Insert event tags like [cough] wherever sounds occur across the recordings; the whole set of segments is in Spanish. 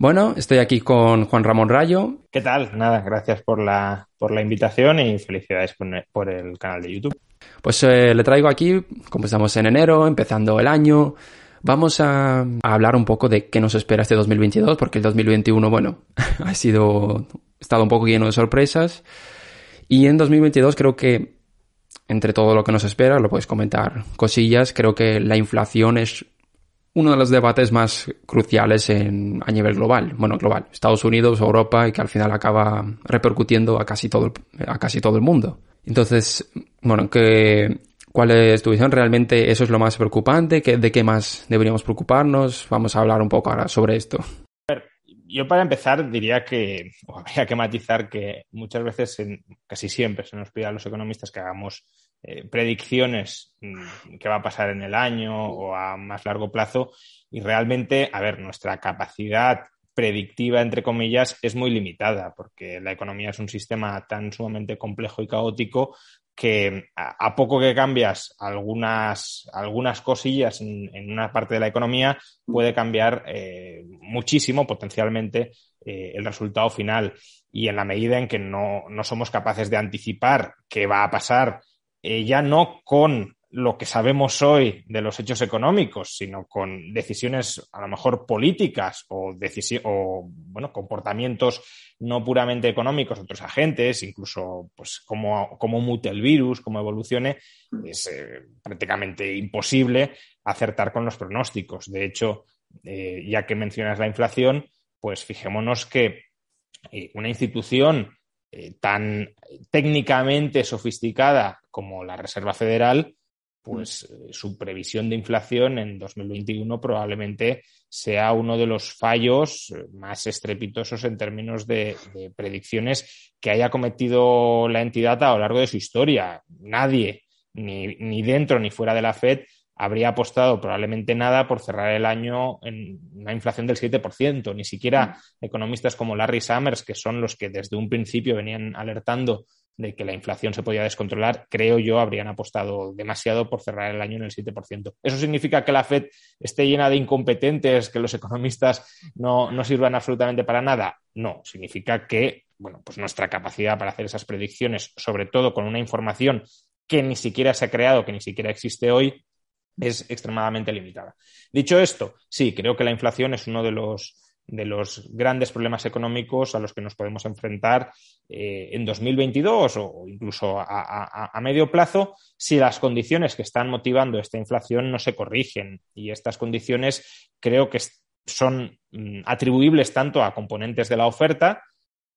Bueno, estoy aquí con Juan Ramón Rayo. ¿Qué tal? Nada, gracias por la, por la invitación y felicidades por, el canal de YouTube. Pues eh, le traigo aquí, como estamos en enero, empezando el año, vamos a, hablar un poco de qué nos espera este 2022, porque el 2021, bueno, [laughs] ha sido, estado un poco lleno de sorpresas. Y en 2022 creo que, entre todo lo que nos espera, lo puedes comentar cosillas, creo que la inflación es uno de los debates más cruciales en, a nivel global. Bueno, global. Estados Unidos, Europa y que al final acaba repercutiendo a casi todo el, a casi todo el mundo. Entonces, bueno, que, ¿cuál es tu visión? ¿Realmente eso es lo más preocupante? ¿De qué más deberíamos preocuparnos? Vamos a hablar un poco ahora sobre esto. Yo para empezar diría que, o habría que matizar que muchas veces, casi siempre, se nos pide a los economistas que hagamos eh, predicciones mm, que va a pasar en el año o a más largo plazo y realmente, a ver, nuestra capacidad predictiva, entre comillas, es muy limitada porque la economía es un sistema tan sumamente complejo y caótico que a, poco que cambias algunas, algunas cosillas en, una parte de la economía puede cambiar eh, muchísimo potencialmente eh, el resultado final. Y en la medida en que no, no somos capaces de anticipar qué va a pasar eh, ya no con lo que sabemos hoy de los hechos económicos, sino con decisiones a lo mejor políticas o, bueno, comportamientos no puramente económicos de otros agentes, incluso pues cómo, cómo mute el virus, cómo evolucione, es eh, prácticamente imposible acertar con los pronósticos. De hecho, eh, ya que mencionas la inflación, pues fijémonos que una institución eh, tan técnicamente sofisticada como la Reserva Federal, pues mm. eh, su previsión de inflación en 2021 probablemente sea uno de los fallos eh, más estrepitosos en términos de, predicciones que haya cometido la entidad a lo largo de su historia. Nadie, ni dentro ni fuera de la Fed, habría apostado probablemente nada por cerrar el año en una inflación del 7%. Ni siquiera mm. economistas como Larry Summers, que son los que desde un principio venían alertando de que la inflación se podía descontrolar, creo yo, habrían apostado demasiado por cerrar el año en el 7%. ¿Eso significa que la Fed esté llena de incompetentes, que los economistas no, no sirvan absolutamente para nada? No, significa que bueno, pues nuestra capacidad para hacer esas predicciones, sobre todo con una información que ni siquiera se ha creado, que ni siquiera existe hoy, es extremadamente limitada. Dicho esto, sí, creo que la inflación es uno de los, de los grandes problemas económicos a los que nos podemos enfrentar eh, en 2022 o incluso a, medio plazo si las condiciones que están motivando esta inflación no se corrigen. Y estas condiciones creo que son mm, atribuibles tanto a componentes de la oferta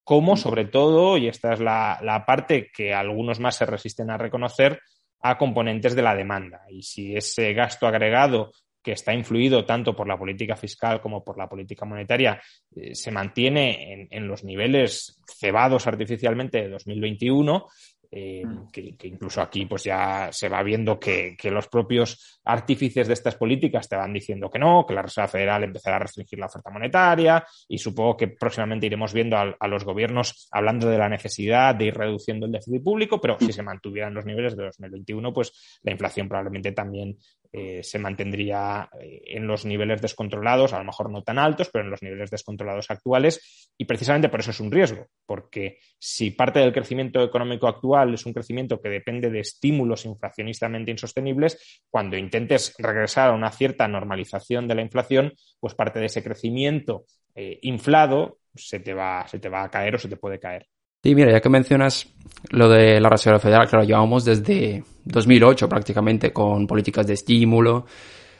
como, sobre todo, y esta es la parte que algunos más se resisten a reconocer, a componentes de la demanda. Y si ese gasto agregado que está influido tanto por la política fiscal como por la política monetaria, eh, se mantiene en, en, los niveles cebados artificialmente de 2021, eh, mm. que, incluso aquí pues ya se va viendo que, los propios artífices de estas políticas te van diciendo que no, que la Reserva Federal empezará a restringir la oferta monetaria y supongo que próximamente iremos viendo a, los gobiernos hablando de la necesidad de ir reduciendo el déficit público, pero si se mantuvieran los niveles de 2021, pues la inflación probablemente también eh, se mantendría eh, en los niveles descontrolados, a lo mejor no tan altos, pero en los niveles descontrolados actuales y precisamente por eso es un riesgo, porque si parte del crecimiento económico actual es un crecimiento que depende de estímulos inflacionistamente insostenibles, cuando intentes regresar a una cierta normalización de la inflación, pues parte de ese crecimiento eh, inflado se te, va, se te va a caer o se te puede caer. Sí, mira, ya que mencionas lo de la Reserva Federal, claro, llevamos desde 2008 prácticamente con políticas de estímulo.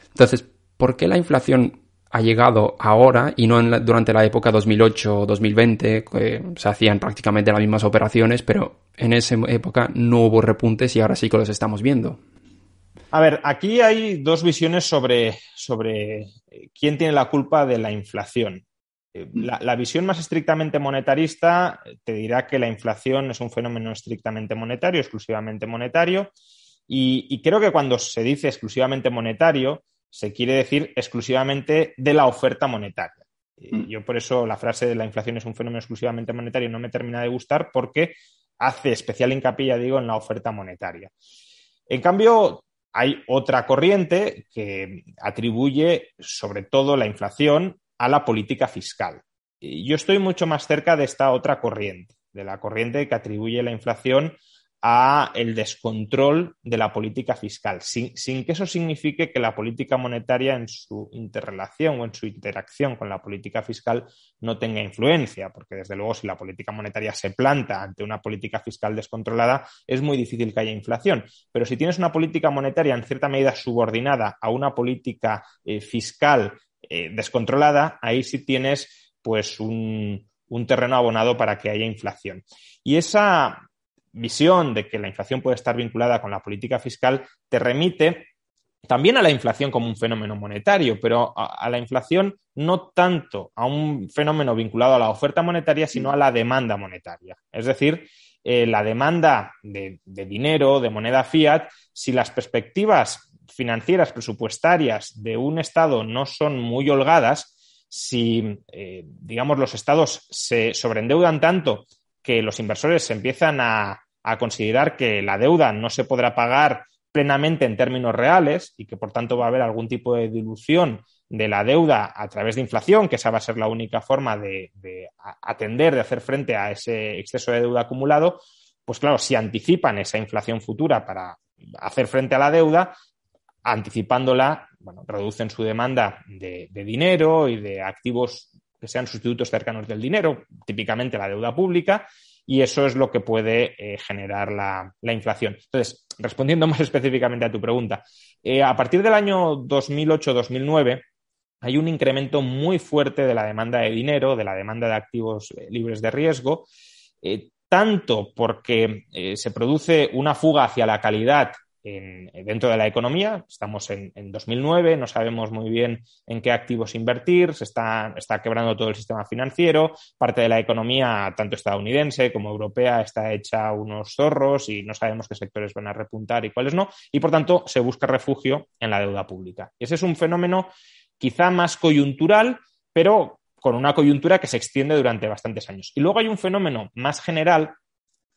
Entonces, ¿por qué la inflación ha llegado ahora y no durante la época 2008-2020, que se hacían prácticamente las mismas operaciones, pero en esa época no hubo repuntes y ahora sí que los estamos viendo. A ver, aquí hay dos visiones sobre, sobre eh, quién tiene la culpa de la inflación. Eh, la, visión más estrictamente monetarista te dirá que la inflación es un fenómeno estrictamente monetario, exclusivamente monetario, y creo que cuando se dice exclusivamente monetario, se quiere decir exclusivamente de la oferta monetaria. Mm. Yo por eso la frase de la inflación es un fenómeno exclusivamente monetario no me termina de gustar porque hace especial hincapié, digo, en la oferta monetaria. En cambio, hay otra corriente que atribuye sobre todo la inflación a la política fiscal. yo estoy mucho más cerca de esta otra corriente, de la corriente que atribuye la inflación a el descontrol de la política fiscal, sin, que eso signifique que la política monetaria en su interrelación o en su interacción con la política fiscal no tenga influencia, porque desde luego si la política monetaria se planta ante una política fiscal descontrolada, es muy difícil que haya inflación. Pero si tienes una política monetaria en cierta medida subordinada a una política eh, fiscal eh, descontrolada, ahí sí tienes pues un, un terreno abonado para que haya inflación. Y esa visión de que la inflación puede estar vinculada con la política fiscal te remite también a la inflación como un fenómeno monetario, pero a, la inflación no tanto a un fenómeno vinculado a la oferta monetaria, sino a la demanda monetaria. Es decir, eh, la demanda de, dinero, de moneda fiat, si las perspectivas financieras, presupuestarias de un Estado no son muy holgadas, si, eh, digamos, los Estados se sobreendeudan tanto que los inversores se empiezan a, a considerar que la deuda no se podrá pagar plenamente en términos reales y que por tanto va a haber algún tipo de dilución de la deuda a través de inflación, que esa va a ser la única forma de, atender, de hacer frente a ese exceso de deuda acumulado, pues claro, si anticipan esa inflación futura para hacer frente a la deuda, anticipándola, bueno, reducen su demanda de dinero y de activos que sean sustitutos cercanos del dinero, típicamente la deuda pública, y eso es lo que puede eh, generar la, inflación. Entonces, respondiendo [laughs] más específicamente a tu pregunta, eh, a partir del año 2008-2009 hay un incremento muy fuerte de la demanda de dinero, de la demanda de activos eh, libres de riesgo, tanto porque se produce una fuga hacia la calidad dentro de la economía. Estamos en, 2009, no sabemos muy bien en qué activos invertir, se está, está, quebrando todo el sistema financiero, parte de la economía, tanto estadounidense como europea, está hecha unos zorros y no sabemos qué sectores van a repuntar y cuáles no, y por tanto se busca refugio en la deuda pública. Ese es un fenómeno quizá más coyuntural, pero con una coyuntura que se extiende durante bastantes años. Y luego hay un fenómeno más general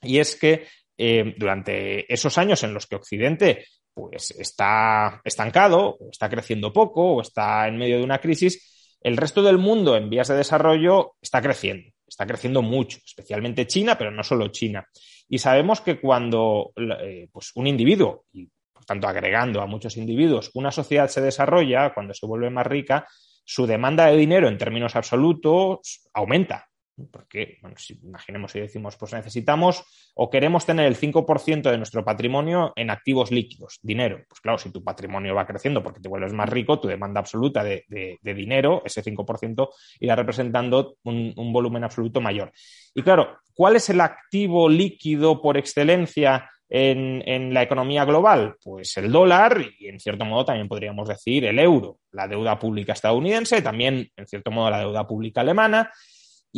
y es que eh, durante esos años en los que Occidente pues, está estancado, está creciendo poco, o está en medio de una crisis, el resto del mundo en vías de desarrollo está creciendo, está creciendo mucho, especialmente China, pero no solo China. Y sabemos que cuando eh, pues un individuo, y por tanto agregando a muchos individuos, una sociedad se desarrolla, cuando se vuelve más rica, su demanda de dinero en términos absolutos aumenta. Porque, bueno, si, imaginemos si decimos, pues necesitamos o queremos tener el 5% de nuestro patrimonio en activos líquidos, dinero. Pues claro, si tu patrimonio va creciendo porque te vuelves más rico, tu demanda absoluta de, dinero, ese 5%, irá representando un, volumen absoluto mayor. Y claro, ¿cuál es el activo líquido por excelencia en, en, la economía global? Pues el dólar y, en cierto modo, también podríamos decir el euro, la deuda pública estadounidense, también, en cierto modo, la deuda pública alemana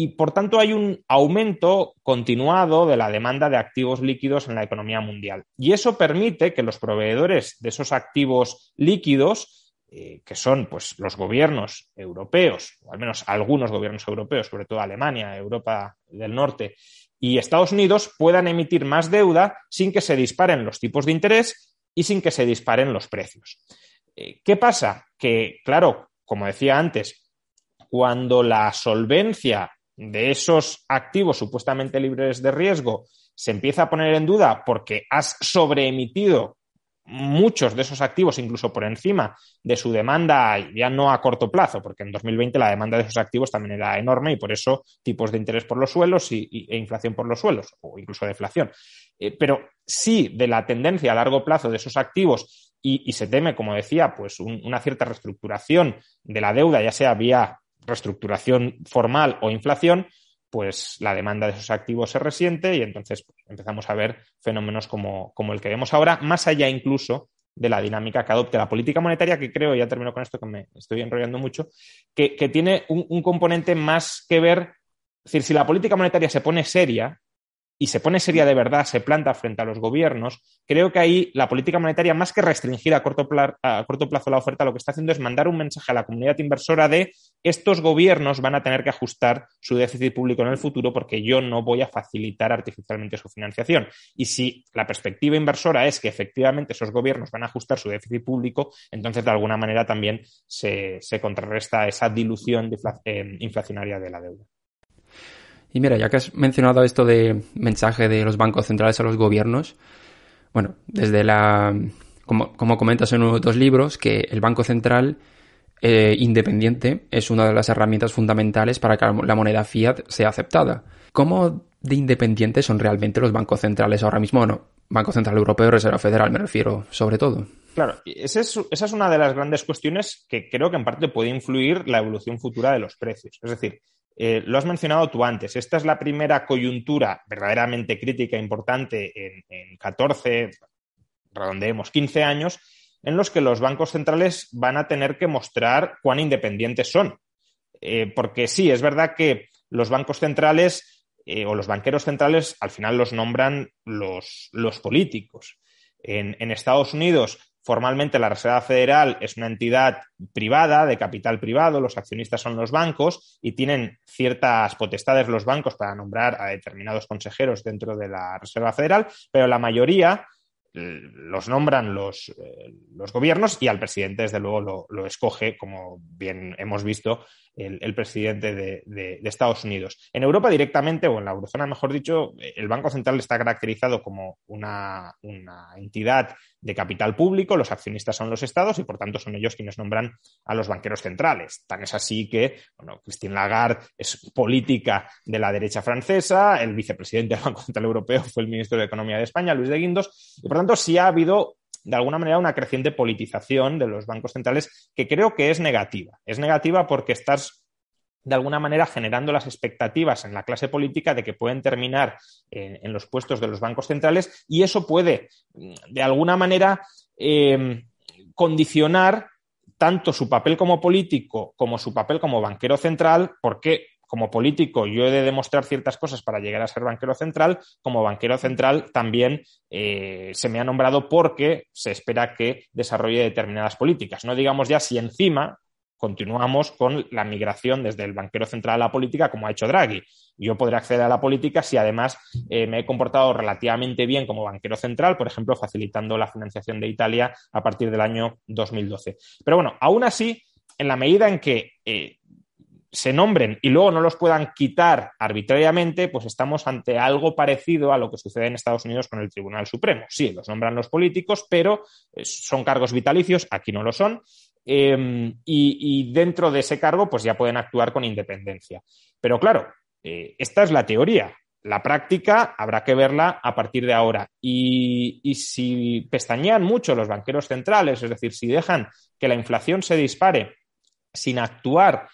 y por tanto hay un aumento continuado de la demanda de activos líquidos en la economía mundial. Y eso permite que los proveedores de esos activos líquidos, eh, que son pues, los gobiernos europeos, o al menos algunos gobiernos europeos, sobre todo Alemania, Europa del Norte y Estados Unidos, puedan emitir más deuda sin que se disparen los tipos de interés y sin que se disparen los precios. Eh, ¿Qué pasa? Que, claro, como decía antes, cuando la solvencia de esos activos supuestamente libres de riesgo se empieza a poner en duda porque has sobreemitido muchos de esos activos, incluso por encima de su demanda, ya no a corto plazo, porque en 2020 la demanda de esos activos también era enorme y por eso tipos de interés por los suelos y, e inflación por los suelos, o incluso deflación. Eh, pero sí de la tendencia a largo plazo de esos activos y, se teme, como decía, pues una cierta reestructuración de la deuda, ya sea vía reestructuración formal o inflación, pues la demanda de esos activos se resiente y entonces empezamos a ver fenómenos como, el que vemos ahora, más allá incluso de la dinámica que adopte la política monetaria, que creo, ya termino con esto que me estoy enrollando mucho, que, tiene un, un, componente más que ver, es decir, si la política monetaria se pone seria, y se pone seria de verdad, se planta frente a los gobiernos, creo que ahí la política monetaria, más que restringir a corto, plazo la oferta, lo que está haciendo es mandar un mensaje a la comunidad inversora de estos gobiernos van a tener que ajustar su déficit público en el futuro porque yo no voy a facilitar artificialmente su financiación. Y si la perspectiva inversora es que efectivamente esos gobiernos van a ajustar su déficit público, entonces de alguna manera también se, contrarresta esa dilución eh, inflacionaria de la deuda. Y mira, ya que has mencionado esto de mensaje de los bancos centrales a los gobiernos, bueno, desde la, como, comentas en uno de tus libros, que el Banco Central eh, independiente es una de las herramientas fundamentales para que la moneda fiat sea aceptada. ¿Cómo de independientes son realmente los bancos centrales ahora mismo? Bueno, Banco Central Europeo, Reserva Federal me refiero, sobre todo. Claro, es, esa es una de las grandes cuestiones que creo que en parte puede influir la evolución futura de los precios. Es decir, eh, lo has mencionado tú antes, esta es la primera coyuntura verdaderamente crítica e importante en, en 14, redondeemos 15 años, en los que los bancos centrales van a tener que mostrar cuán independientes son. Eh, porque sí, es verdad que los bancos centrales eh, o los banqueros centrales al final los nombran los, políticos. En, Estados Unidos Formalmente la Reserva Federal es una entidad privada, de capital privado, los accionistas son los bancos y tienen ciertas potestades los bancos para nombrar a determinados consejeros dentro de la Reserva Federal, pero la mayoría los nombran los, eh, los, gobiernos y al presidente, desde luego, lo, escoge, como bien hemos visto, el, presidente de, Estados Unidos. En Europa directamente, o en la eurozona, mejor dicho, el Banco Central está caracterizado como una, una entidad de capital público, los accionistas son los estados y por tanto son ellos quienes nombran a los banqueros centrales. Tan es así que, bueno, Christine Lagarde es política de la derecha francesa, el vicepresidente del Banco Central Europeo fue el ministro de Economía de España, Luis de Guindos, y por tanto sí ha habido de alguna manera una creciente politización de los bancos centrales que creo que es negativa. Es negativa porque estás de alguna manera generando las expectativas en la clase política de que pueden terminar en, los puestos de los bancos centrales y eso puede, de alguna manera, em, condicionar tanto su papel como político como su papel como banquero central, porque como político yo he de demostrar ciertas cosas para llegar a ser banquero central, como banquero central también eh, se me ha nombrado porque se espera que desarrolle determinadas políticas. No digamos ya si encima continuamos con la migración desde el banquero central a la política, como ha hecho Draghi. Yo podré acceder a la política si además eh, me he comportado relativamente bien como banquero central, por ejemplo, facilitando la financiación de Italia a partir del año 2012. Pero bueno, aún así, en la medida en que eh, se nombren y luego no los puedan quitar arbitrariamente, pues estamos ante algo parecido a lo que sucede en Estados Unidos con el Tribunal Supremo. Sí, los nombran los políticos, pero eh, son cargos vitalicios, aquí no lo son, Em, y, dentro de ese cargo, pues ya pueden actuar con independencia. Pero claro, eh, esta es la teoría. La práctica habrá que verla a partir de ahora. Y, y si pestañean mucho los banqueros centrales, es decir, si dejan que la inflación se dispare sin actuar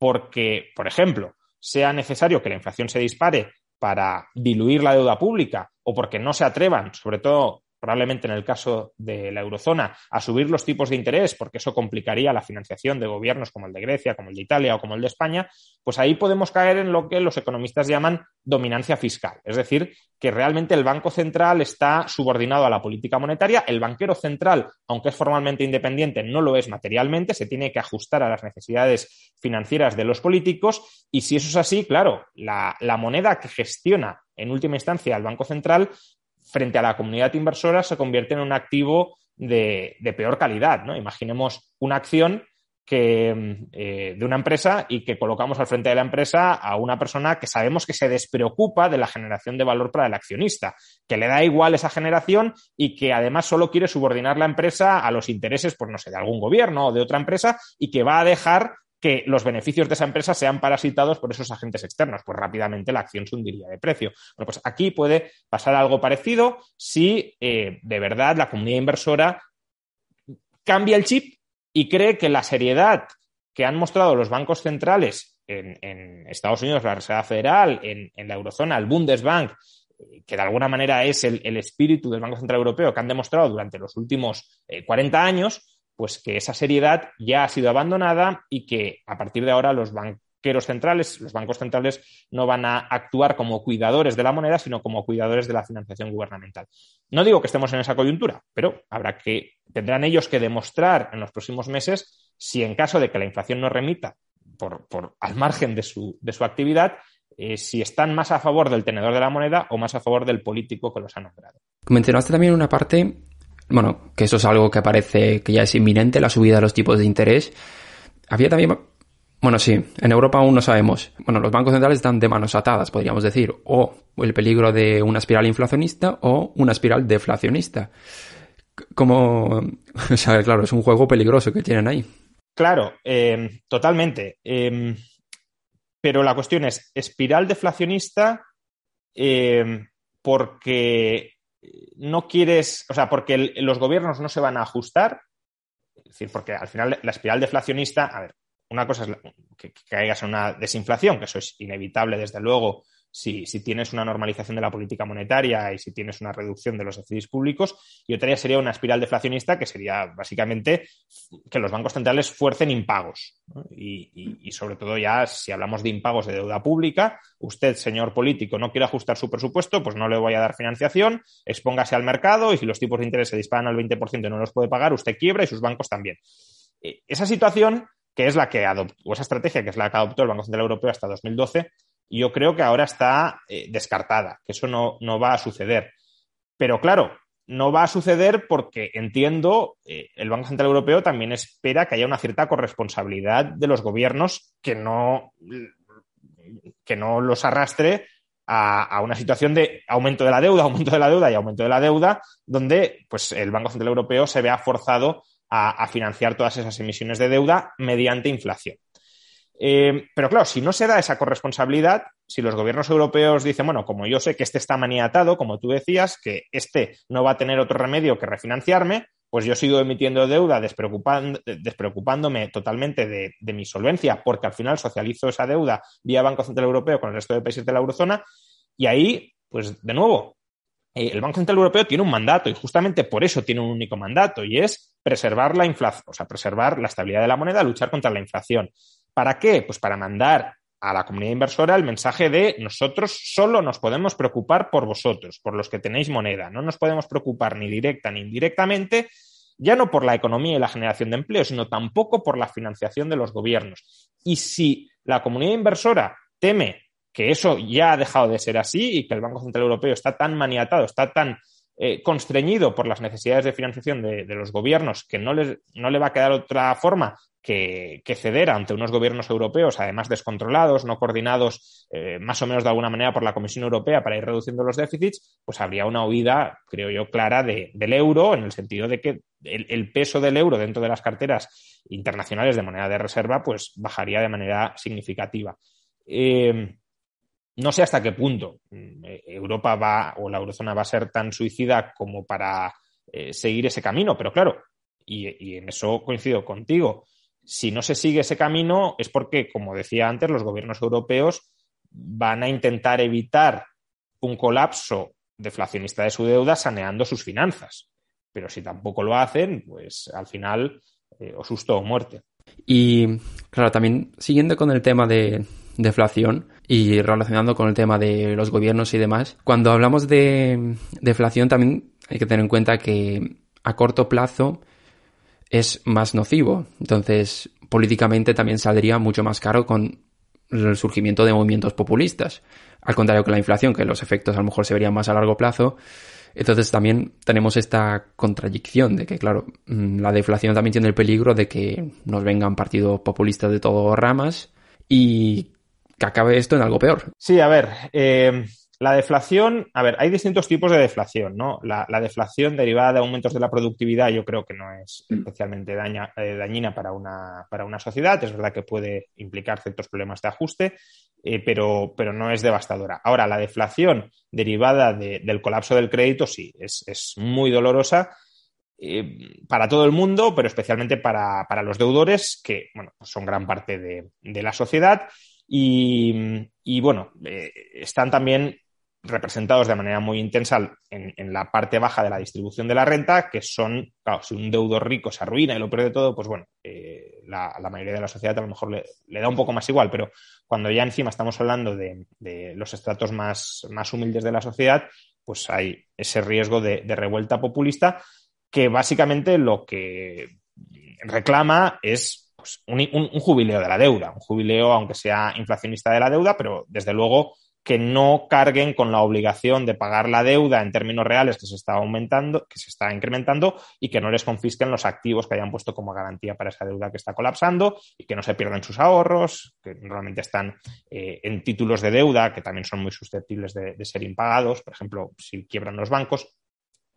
porque, por ejemplo, sea necesario que la inflación se dispare para diluir la deuda pública o porque no se atrevan, sobre todo probablemente en el caso de la eurozona, a subir los tipos de interés, porque eso complicaría la financiación de gobiernos como el de Grecia, como el de Italia o como el de España, pues ahí podemos caer en lo que los economistas llaman dominancia fiscal. Es decir, que realmente el Banco Central está subordinado a la política monetaria, el banquero central, aunque es formalmente independiente, no lo es materialmente, se tiene que ajustar a las necesidades financieras de los políticos. Y si eso es así, claro, la, la moneda que gestiona en última instancia el Banco Central frente a la comunidad inversora se convierte en un activo de, peor calidad. ¿no? Imaginemos una acción que, eh, de una empresa y que colocamos al frente de la empresa a una persona que sabemos que se despreocupa de la generación de valor para el accionista, que le da igual esa generación y que además solo quiere subordinar la empresa a los intereses, pues no sé, de algún gobierno o de otra empresa y que va a dejar que los beneficios de esa empresa sean parasitados por esos agentes externos, pues rápidamente la acción se hundiría de precio. Bueno, pues aquí puede pasar algo parecido si eh, de verdad la comunidad inversora cambia el chip y cree que la seriedad que han mostrado los bancos centrales en, Estados Unidos, la Reserva Federal, en, la eurozona, el Bundesbank, eh, que de alguna manera es el, espíritu del Banco Central Europeo que han demostrado durante los últimos 40 eh, años, pues que esa seriedad ya ha sido abandonada y que a partir de ahora los banqueros centrales, los bancos centrales no van a actuar como cuidadores de la moneda, sino como cuidadores de la financiación gubernamental. No digo que estemos en esa coyuntura, pero habrá que, tendrán ellos que demostrar en los próximos meses si en caso de que la inflación no remita por, al margen de su, de su actividad, eh, si están más a favor del tenedor de la moneda o más a favor del político que los ha nombrado. Mencionaste también una parte bueno, que eso es algo que parece que ya es inminente, la subida de los tipos de interés. Había también Bueno, sí, en Europa aún no sabemos. Bueno, los bancos centrales están de manos atadas, podríamos decir, o el peligro de una espiral inflacionista o una espiral deflacionista. Como, [laughs] o sea, claro, es un juego peligroso que tienen ahí. Claro, eh, totalmente. Eh, pero la cuestión es, espiral deflacionista eh, porque no quieres, o sea, porque los gobiernos no se van a ajustar, es decir, porque al final la espiral deflacionista, a ver, una cosa es que, que caigas en una desinflación, que eso es inevitable, desde luego, si, tienes una normalización de la política monetaria y si tienes una reducción de los déficits públicos, y otra sería una espiral deflacionista que sería básicamente que los bancos centrales fuercen impagos. Y, sobre todo ya si hablamos de impagos de deuda pública, usted, señor político, no quiere ajustar su presupuesto, pues no le voy a dar financiación, expóngase al mercado y si los tipos de interés se disparan al 20% y no los puede pagar, usted quiebra y sus bancos también. Eh, esa situación que es la que adoptó, o esa estrategia que es la que adoptó el Banco Central Europeo hasta 2012, yo creo que ahora está eh, descartada, que eso no, va a suceder. Pero claro, no va a suceder porque entiendo, eh, el Banco Central Europeo también espera que haya una cierta corresponsabilidad de los gobiernos que no, que no los arrastre a, una situación de aumento de la deuda, aumento de la deuda y aumento de la deuda, donde pues, el Banco Central Europeo se vea forzado a financiar todas esas emisiones de deuda mediante inflación. Eh, pero claro, si no se da esa corresponsabilidad, si los gobiernos europeos dicen, bueno, como yo sé que este está maniatado, como tú decías, que este no va a tener otro remedio que refinanciarme, pues yo sigo emitiendo deuda despreocupándome totalmente de, mi solvencia, porque al final socializo esa deuda vía Banco Central Europeo con el resto de países de la eurozona, y ahí, pues de nuevo, eh, el Banco Central Europeo tiene un mandato y justamente por eso tiene un único mandato y es preservar la inflación, o sea, preservar la estabilidad de la moneda, luchar contra la inflación. ¿Para qué? Pues para mandar a la comunidad inversora el mensaje de nosotros solo nos podemos preocupar por vosotros, por los que tenéis moneda. No nos podemos preocupar ni directa ni indirectamente, ya no por la economía y la generación de empleo, sino tampoco por la financiación de los gobiernos. Y si la comunidad inversora teme que eso ya ha dejado de ser así y que el Banco Central Europeo está tan maniatado, está tan eh, constreñido por las necesidades de financiación de, los gobiernos que no, no le va a quedar otra forma que, ceder ante unos gobiernos europeos, además descontrolados, no coordinados eh, más o menos de alguna manera por la Comisión Europea para ir reduciendo los déficits, pues habría una huida, creo yo, clara del euro, en el sentido de que el, peso del euro dentro de las carteras internacionales de moneda de reserva, pues bajaría de manera significativa. Eh, no sé hasta qué punto mm, Europa va o la eurozona va a ser tan suicida como para eh, seguir ese camino, pero claro, y, en eso coincido contigo, si no se sigue ese camino es porque, como decía antes, los gobiernos europeos van a intentar evitar un colapso deflacionista de su deuda saneando sus finanzas. Pero si tampoco lo hacen, pues al final eh, o susto o muerte. Y claro, también siguiendo con el tema de deflación y relacionando con el tema de los gobiernos y demás, cuando hablamos de deflación también hay que tener en cuenta que a corto plazo es más nocivo. Entonces, políticamente también saldría mucho más caro con el surgimiento de movimientos populistas. Al contrario que la inflación, que los efectos a lo mejor se verían más a largo plazo. Entonces también tenemos esta contradicción de que, claro, mm, la deflación también tiene el peligro de que nos vengan partidos populistas de todas ramas y que acabe esto en algo peor. Sí, a ver, eh, la deflación, a ver, hay distintos tipos de deflación, ¿no? La, deflación derivada de aumentos de la productividad yo creo que no es mm. especialmente eh, dañina para una, para una sociedad. Es verdad que puede implicar ciertos problemas de ajuste, eh, pero, pero no es devastadora. Ahora, la deflación derivada del colapso del crédito sí, es, muy dolorosa. Eh, para todo el mundo, pero especialmente para, los deudores, que bueno, pues son gran parte de, la sociedad. Y, bueno, están también representados de manera muy intensa en, la parte baja de la distribución de la renta, que son, claro, si un deudor rico se arruina y lo pierde todo, pues bueno, eh, la, mayoría de la sociedad a lo mejor le, da un poco más igual, pero cuando ya encima estamos hablando de, los estratos más, más, humildes de la sociedad, pues hay ese riesgo de, revuelta populista que básicamente lo que reclama es pues, un, jubileo de la deuda, un jubileo aunque sea inflacionista de la deuda, pero desde luego que no carguen con la obligación de pagar la deuda en términos reales que se está aumentando, que se está incrementando y que no les confisquen los activos que hayan puesto como garantía para esa deuda que está colapsando y que no se pierdan sus ahorros, que normalmente están eh, en títulos de deuda que también son muy susceptibles de, ser impagados, por ejemplo, si quiebran los bancos,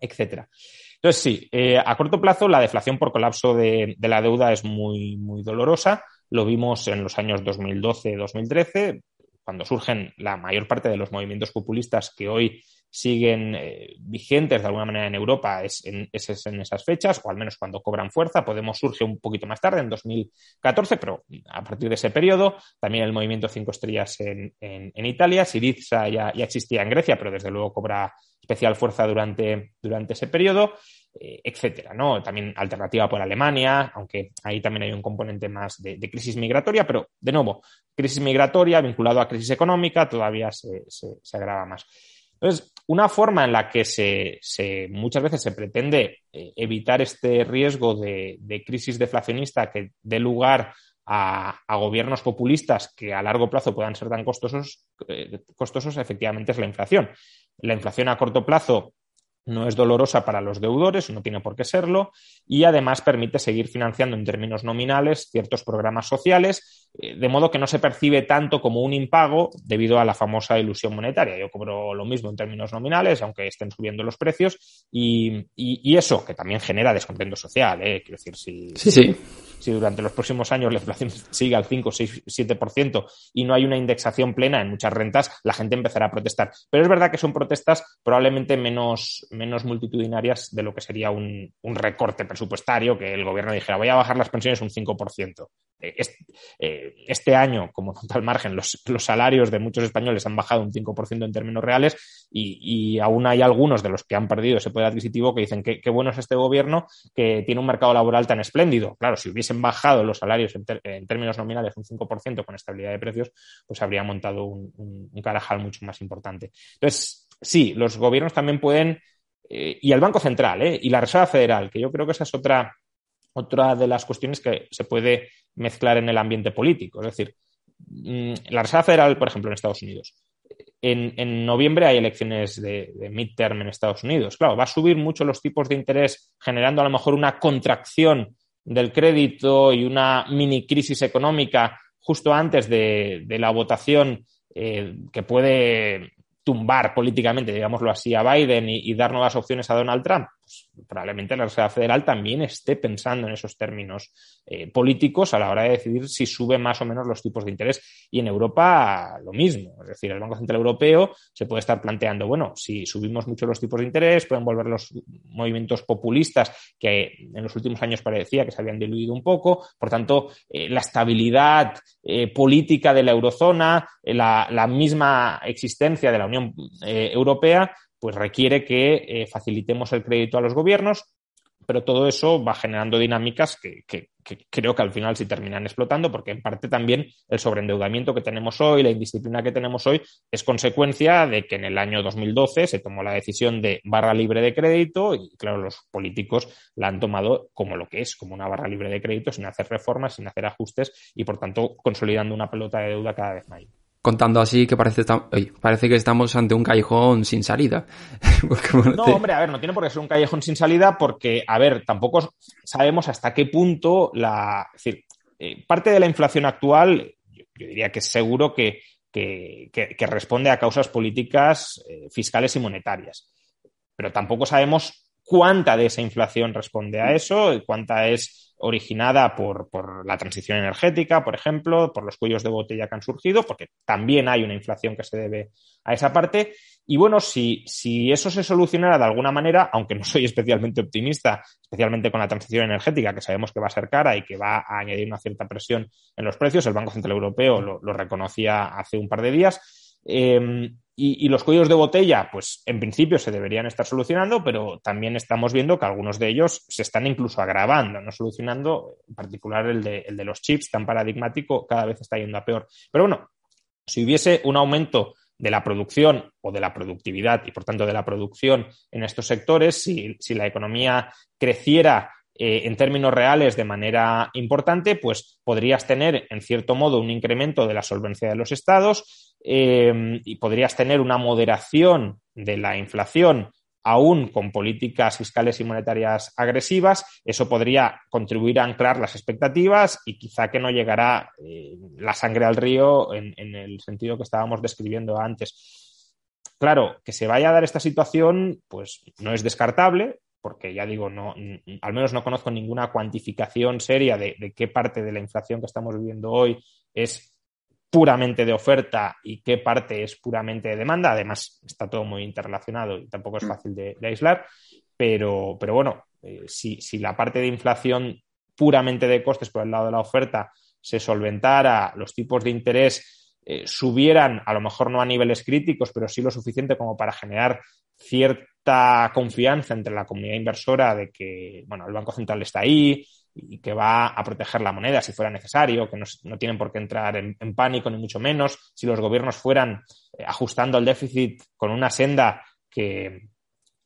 etcétera. Entonces, sí, eh, a corto plazo la deflación por colapso de, la deuda es muy, muy dolorosa. Lo vimos en los años 2012-2013 cuando surgen la mayor parte de los movimientos populistas que hoy siguen eh, vigentes de alguna manera en Europa es en, esas fechas, o al menos cuando cobran fuerza. Podemos surge un poquito más tarde, en 2014, pero a partir de ese periodo. También el movimiento Cinco Estrellas en, Italia. Siriza ya, ya, existía en Grecia, pero desde luego cobra especial fuerza durante, durante ese periodo. Eh, etcétera, ¿no? También alternativa por Alemania, aunque ahí también hay un componente más de, crisis migratoria, pero de nuevo, crisis migratoria vinculado a crisis económica todavía se, agrava más. Entonces, una forma en la que se, muchas veces se pretende eh, evitar este riesgo de, crisis deflacionista que dé lugar a, gobiernos populistas que a largo plazo puedan ser tan costosos, eh, costosos, efectivamente es la inflación. La inflación a corto plazo no es dolorosa para los deudores, no tiene por qué serlo, y además permite seguir financiando en términos nominales ciertos programas sociales, eh, de modo que no se percibe tanto como un impago debido a la famosa ilusión monetaria. Yo cobro lo mismo en términos nominales, aunque estén subiendo los precios, y, eso, que también genera descontento social, ¿eh? quiero decir, si, sí, sí si durante los próximos años la inflación sigue al 5, 6, 7% y no hay una indexación plena en muchas rentas, la gente empezará a protestar. Pero es verdad que son protestas probablemente menos, menos multitudinarias de lo que sería un, un recorte presupuestario, que el gobierno dijera voy a bajar las pensiones un 5%. Eh, eh, este año, como [laughs] tal margen, los, salarios de muchos españoles han bajado un 5% en términos reales y, aún hay algunos de los que han perdido ese poder adquisitivo que dicen que qué bueno es este gobierno que tiene un mercado laboral tan espléndido. Claro, si bajado los salarios en, términos nominales un 5% con estabilidad de precios, pues habría montado un, carajal mucho más importante. Entonces, sí, los gobiernos también pueden, eh, y el Banco Central, y la Reserva Federal, que yo creo que esa es otra otra de las cuestiones que se puede mezclar en el ambiente político. Es decir, mm, la Reserva Federal, por ejemplo, en Estados Unidos. En, noviembre hay elecciones de, midterm en Estados Unidos. Claro, va a subir mucho los tipos de interés, generando a lo mejor una contracción del crédito y una mini crisis económica justo antes de, la votación eh, que puede tumbar políticamente, digámoslo así, a Biden y, dar nuevas opciones a Donald Trump? Pues probablemente la Reserva Federal también esté pensando en esos términos eh, políticos a la hora de decidir si sube más o menos los tipos de interés. Y en Europa lo mismo. Es decir, el Banco Central Europeo se puede estar planteando, bueno, si subimos mucho los tipos de interés, pueden volver los movimientos populistas que en los últimos años parecía que se habían diluido un poco. Por tanto, eh, la estabilidad eh, política de la eurozona, la, la misma existencia de la Unión Europea, pues requiere que eh, facilitemos el crédito a los gobiernos, pero todo eso va generando dinámicas que, creo que al final sí terminan explotando, porque en parte también el sobreendeudamiento que tenemos hoy, la indisciplina que tenemos hoy, es consecuencia de que en el año 2012 se tomó la decisión de barra libre de crédito y, claro, los políticos la han tomado como lo que es, como una barra libre de crédito, sin hacer reformas, sin hacer ajustes y, por tanto, consolidando una pelota de deuda cada vez mayor contando así que parece, parece que estamos ante un callejón sin salida. [laughs] no, hombre, a ver, no tiene por qué ser un callejón sin salida porque, a ver, tampoco sabemos hasta qué punto la... Es decir, eh, parte de la inflación actual, yo, diría que es seguro que, que, responde a causas políticas eh, fiscales y monetarias. Pero tampoco sabemos cuánta de esa inflación responde a eso, cuánta es originada por, la transición energética, por ejemplo, por los cuellos de botella que han surgido, porque también hay una inflación que se debe a esa parte. Y bueno, si, si eso se solucionara de alguna manera, aunque no soy especialmente optimista, especialmente con la transición energética, que sabemos que va a ser cara y que va a añadir una cierta presión en los precios, el Banco Central Europeo lo, lo reconocía hace un par de días, eh, y, los cuellos de botella, pues en principio se deberían estar solucionando, pero también estamos viendo que algunos de ellos se están incluso agravando, no solucionando, en particular el de, el de los chips, tan paradigmático, cada vez está yendo a peor. Pero bueno, si hubiese un aumento de la producción o de la productividad y por tanto de la producción en estos sectores, si, si la economía creciera eh, en términos reales de manera importante, pues podrías tener, en cierto modo, un incremento de la solvencia de los estados eh, y podrías tener una moderación de la inflación aún con políticas fiscales y monetarias agresivas, eso podría contribuir a anclar las expectativas y quizá que no llegará eh, la sangre al río en, el sentido que estábamos describiendo antes. Claro, que se vaya a dar esta situación, pues no es descartable, porque ya digo, no, al menos no conozco ninguna cuantificación seria de qué parte de la inflación que estamos viviendo hoy es puramente de oferta y qué parte es puramente de demanda. Además, está todo muy interrelacionado y tampoco es mm. fácil de, aislar. Pero, pero bueno, eh, si, la parte de inflación puramente de costes por el lado de la oferta se solventara, los tipos de interés eh, subieran, a lo mejor no a niveles críticos, pero sí lo suficiente como para generar cierta confianza entre la comunidad inversora de que, bueno, el Banco Central está ahí, y que va a proteger la moneda si fuera necesario, que no, tienen por qué entrar en, pánico ni mucho menos, si los gobiernos fueran eh, ajustando el déficit con una senda que,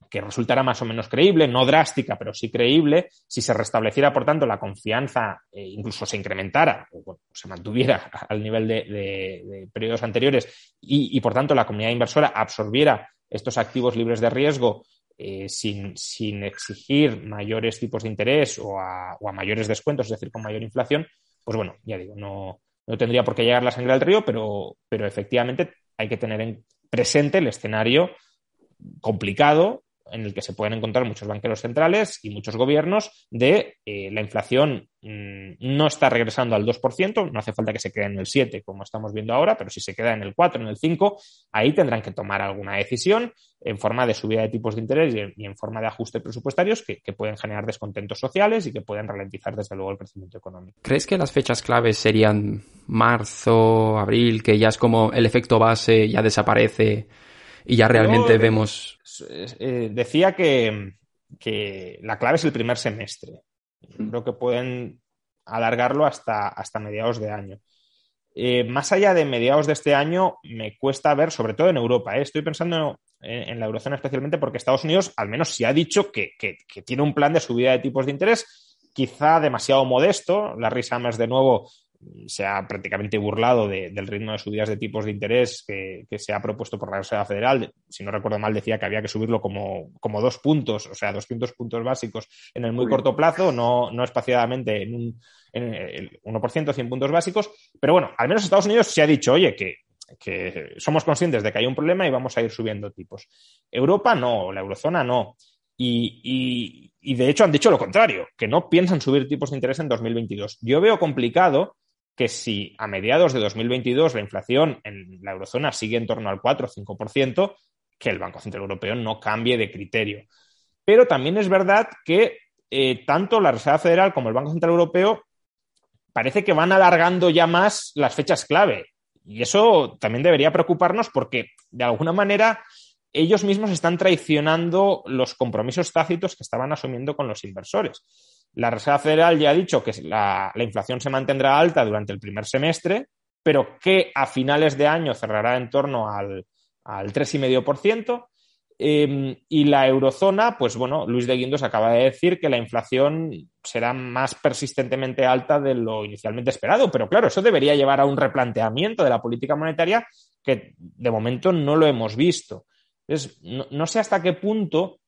que resultara más o menos creíble, no drástica, pero sí creíble, si se restableciera, por tanto, la confianza, e incluso se incrementara o se mantuviera [laughs] al nivel de, periodos anteriores y, y, por tanto, la comunidad inversora absorbiera estos activos libres de riesgo eh, sin, exigir mayores tipos de interés o a, mayores descuentos, es decir, con mayor inflación, pues bueno, ya digo, no, no tendría por qué llegar la sangre al río, pero, pero efectivamente hay que tener en presente el escenario complicado en el que se pueden encontrar muchos banqueros centrales y muchos gobiernos de eh, la inflación mm, no está regresando al 2%, no hace falta que se quede en el 7 como estamos viendo ahora, pero si se queda en el 4, en el 5, ahí tendrán que tomar alguna decisión en forma de subida de tipos de interés y en, forma de ajustes presupuestarios que, pueden generar descontentos sociales y que pueden ralentizar desde luego el crecimiento económico. ¿Crees que las fechas claves serían marzo, abril, que ya es como el efecto base ya desaparece y ya realmente vemos eh, decía que, la clave es el primer semestre. Creo que pueden alargarlo hasta, hasta mediados de año. Eh, más allá de mediados de este año, me cuesta ver, sobre todo en Europa, ¿eh? estoy pensando en, la eurozona especialmente porque Estados Unidos al menos sí ha dicho que, tiene un plan de subida de tipos de interés, quizá demasiado modesto. La risa más de nuevo se ha prácticamente burlado del ritmo de subidas de tipos de interés que, se ha propuesto por la Reserva Federal. Si no recuerdo mal, decía que había que subirlo como, dos puntos, o sea, 200 puntos básicos en el muy, corto plazo, no, no espaciadamente en, un, en el 1%, 100 puntos básicos. Pero bueno, al menos Estados Unidos se ha dicho, oye, que, somos conscientes de que hay un problema y vamos a ir subiendo tipos. Europa no, la eurozona no. Y, y, de hecho han dicho lo contrario, que no piensan subir tipos de interés en 2022. Yo veo complicado que si a mediados de 2022 la inflación en la eurozona sigue en torno al 4 o 5%, que el Banco Central Europeo no cambie de criterio. Pero también es verdad que eh, tanto la Reserva Federal como el Banco Central Europeo parece que van alargando ya más las fechas clave. Y eso también debería preocuparnos porque, de alguna manera, ellos mismos están traicionando los compromisos tácitos que estaban asumiendo con los inversores. La Reserva Federal ya ha dicho que la, inflación se mantendrá alta durante el primer semestre, pero que a finales de año cerrará en torno al, al 3,5%. Em, y la eurozona, pues bueno, Luis de Guindos acaba de decir que la inflación será más persistentemente alta de lo inicialmente esperado, pero claro, eso debería llevar a un replanteamiento de la política monetaria que de momento no lo hemos visto. Entonces, no, sé hasta qué punto,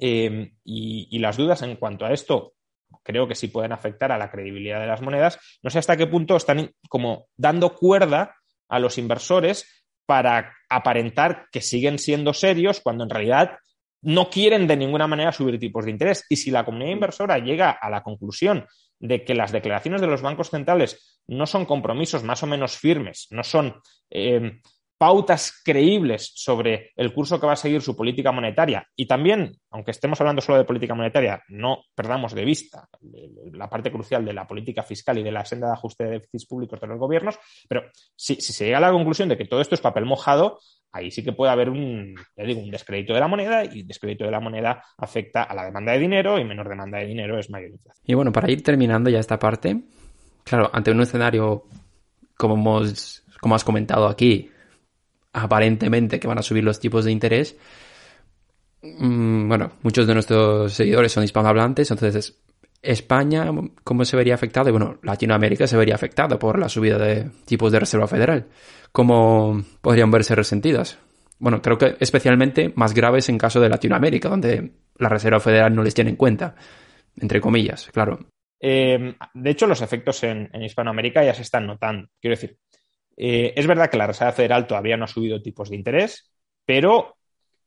em, y, las dudas en cuanto a esto creo que sí pueden afectar a la credibilidad de las monedas. No sé hasta qué punto están como dando cuerda a los inversores para aparentar que siguen siendo serios cuando en realidad no quieren de ninguna manera subir tipos de interés. Y si la comunidad inversora llega a la conclusión de que las declaraciones de los bancos centrales no son compromisos más o menos firmes, no son eh, pautas creíbles sobre el curso que va a seguir su política monetaria y también, aunque estemos hablando solo de política monetaria, no perdamos de vista la parte crucial de la política fiscal y de la senda de ajuste de déficits públicos de los gobiernos, pero si, se llega a la conclusión de que todo esto es papel mojado, ahí sí que puede haber un, digo, un descrédito de la moneda y el descrédito de la moneda afecta a la demanda de dinero y menor demanda de dinero es mayor inflación. Y bueno, para ir terminando ya esta parte, claro, ante un escenario como hemos, como has comentado aquí, aparentemente que van a subir los tipos de interés, mm, bueno, muchos de nuestros seguidores son hispanohablantes, entonces España, ¿cómo se vería afectado? Y bueno, Latinoamérica se vería afectada por la subida de tipos de Reserva Federal. ¿Cómo podrían verse resentidas? Bueno, creo que especialmente más graves en caso de Latinoamérica, donde la Reserva Federal no les tiene en cuenta, entre comillas, claro. Eh, de hecho, los efectos en, Hispanoamérica ya se están notando. Quiero decir, eh, es verdad que la Reserva Federal todavía no ha subido tipos de interés, pero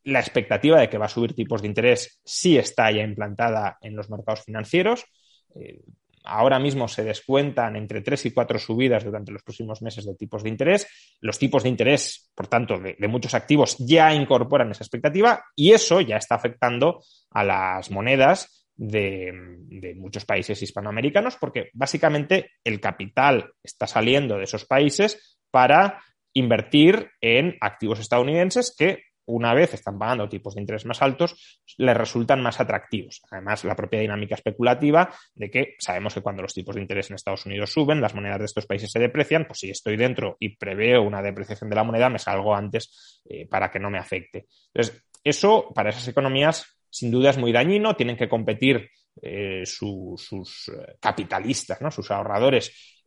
la expectativa de que va a subir tipos de interés sí está ya implantada en los mercados financieros. Eh, ahora mismo se descuentan entre tres y cuatro subidas durante los próximos meses de tipos de interés. Los tipos de interés, por tanto, de, muchos activos ya incorporan esa expectativa y eso ya está afectando a las monedas de, de, muchos países hispanoamericanos porque básicamente el capital está saliendo de esos países para invertir en activos estadounidenses que una vez están pagando tipos de interés más altos, les resultan más atractivos. Además, la propia dinámica especulativa de que sabemos que cuando los tipos de interés en Estados Unidos suben, las monedas de estos países se deprecian, pues si estoy dentro y preveo una depreciación de la moneda, me salgo antes eh, para que no me afecte. Entonces, eso para esas economías sin duda es muy dañino, tienen que competir eh, sus eh, capitalistas, ¿no? sus ahorradores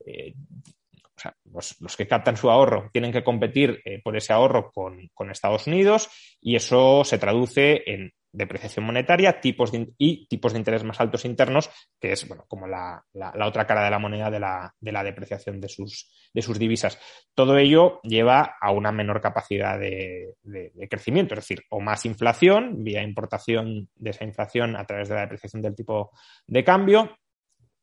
o sea, los, que captan su ahorro tienen que competir eh, por ese ahorro con, Estados Unidos y eso se traduce en depreciación monetaria tipos y tipos de interés más altos internos, que es bueno, como la, otra cara de la moneda de la, de la depreciación de sus, de sus, divisas. Todo ello lleva a una menor capacidad de, de, crecimiento, es decir, o más inflación vía importación de esa inflación a través de la depreciación del tipo de cambio,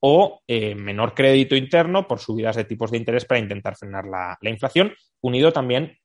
o eh, menor crédito interno por subidas de tipos de interés para intentar frenar la, inflación, unido también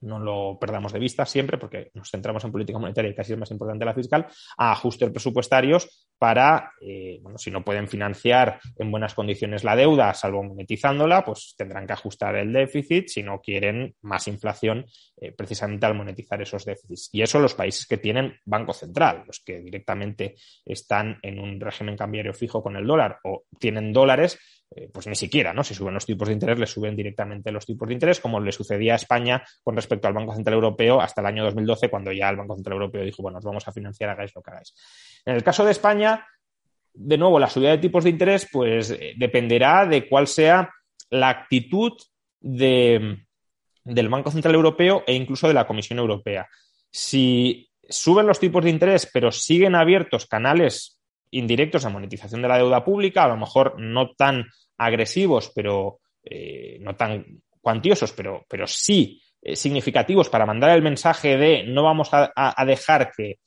no lo perdamos de vista siempre, porque nos centramos en política monetaria y casi es más importante la fiscal, a ajustes presupuestarios para, eh, bueno, si no pueden financiar en buenas condiciones la deuda, salvo monetizándola, pues tendrán que ajustar el déficit si no quieren más inflación eh, precisamente al monetizar esos déficits. Y eso los países que tienen Banco Central, los que directamente están en un régimen cambiario fijo con el dólar o tienen dólares, eh, pues ni siquiera, ¿no? Si suben los tipos de interés, les suben directamente los tipos de interés, como le sucedía a España con respecto al Banco Central Europeo hasta el año 2012, cuando ya el Banco Central Europeo dijo, bueno, os vamos a financiar, hagáis lo que hagáis. En el caso de España, de nuevo, la subida de tipos de interés, pues eh, dependerá de cuál sea la actitud del Banco Central Europeo e incluso de la Comisión Europea. Si suben los tipos de interés, pero siguen abiertos canales indirectos a monetización de la deuda pública, a lo mejor no tan agresivos, pero eh, no tan cuantiosos, pero, pero sí eh, significativos para mandar el mensaje de no vamos a, dejar que,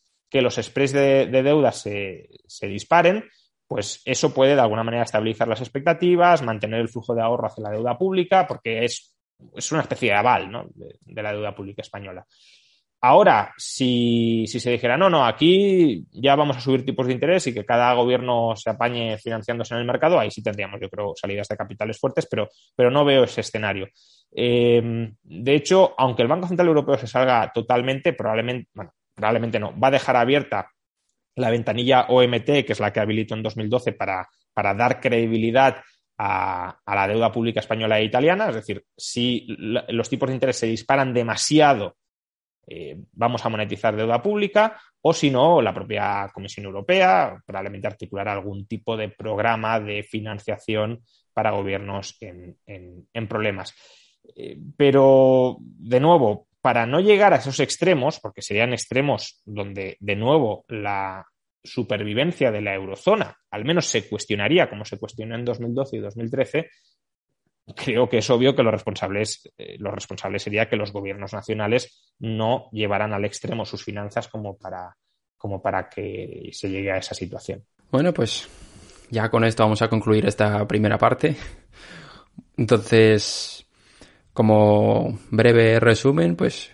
los spreads de, deuda se, disparen, pues eso puede de alguna manera estabilizar las expectativas, mantener el flujo de ahorro hacia la deuda pública, porque es, es una especie de aval de la deuda pública española. Ahora, si, se dijera, no, no, aquí ya vamos a subir tipos de interés y que cada gobierno se apañe financiándose en el mercado, ahí sí tendríamos, yo creo, salidas de capitales fuertes, pero, pero no veo ese escenario. Em, de hecho, aunque el Banco Central Europeo se salga totalmente, probablemente, bueno, probablemente no, va a dejar abierta la ventanilla OMT, que es la que habilitó en 2012 para, para dar credibilidad a, la deuda pública española e italiana. Es decir, si los tipos de interés se disparan demasiado eh, vamos a monetizar deuda pública o si no, la propia Comisión Europea probablemente articulará algún tipo de programa de financiación para gobiernos en, problemas. Eh, pero, de nuevo, para no llegar a esos extremos, porque serían extremos donde, de nuevo, la supervivencia de la eurozona al menos se cuestionaría, como se cuestionó en 2012 y 2013, creo que es obvio que los responsables, eh, lo responsable sería que los gobiernos nacionales no llevaran al extremo sus finanzas como para, como para que se llegue a esa situación. Bueno, pues ya con esto vamos a concluir esta primera parte. Entonces, como breve resumen, pues,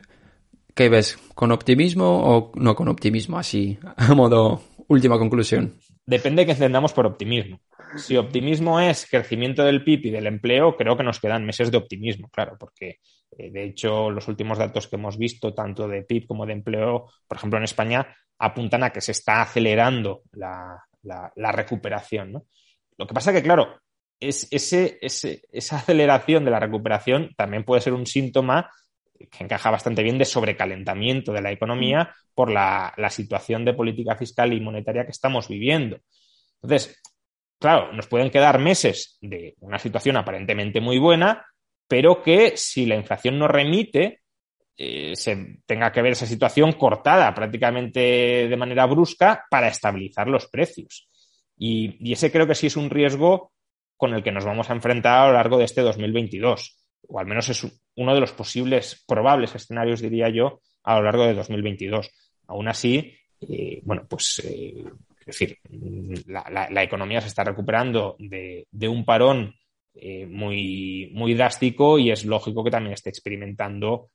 ¿qué ves? ¿Con optimismo o no con optimismo? Así, a modo última conclusión. Depende de qué entendamos por optimismo si optimismo es crecimiento del PIB y del empleo, creo que nos quedan meses de optimismo, claro, porque eh, de hecho los últimos datos que hemos visto, tanto de PIB como de empleo, por ejemplo en España, apuntan a que se está acelerando la, recuperación. Lo que pasa que, claro, es, ese, esa aceleración de la recuperación también puede ser un síntoma que encaja bastante bien de sobrecalentamiento de la economía por la, la situación de política fiscal y monetaria que estamos viviendo. Entonces, claro, nos pueden quedar meses de una situación aparentemente muy buena, pero que si la inflación no remite, eh, se tenga que ver esa situación cortada prácticamente de manera brusca para estabilizar los precios. Y, y, ese creo que sí es un riesgo con el que nos vamos a enfrentar a lo largo de este 2022, o al menos es uno de los posibles, probables escenarios, diría yo, a lo largo de 2022. Aún así, eh, bueno, pues eh, es decir, la, economía se está recuperando de, un parón eh, muy, muy drástico y es lógico que también esté experimentando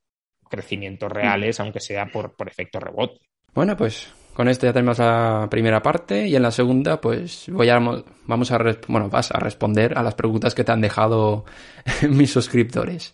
crecimientos reales, aunque sea por, por efecto rebote. Bueno, pues con esto ya tenemos la primera parte y en la segunda pues voy a, vamos a, bueno, vas a responder a las preguntas que te han dejado [laughs] mis suscriptores.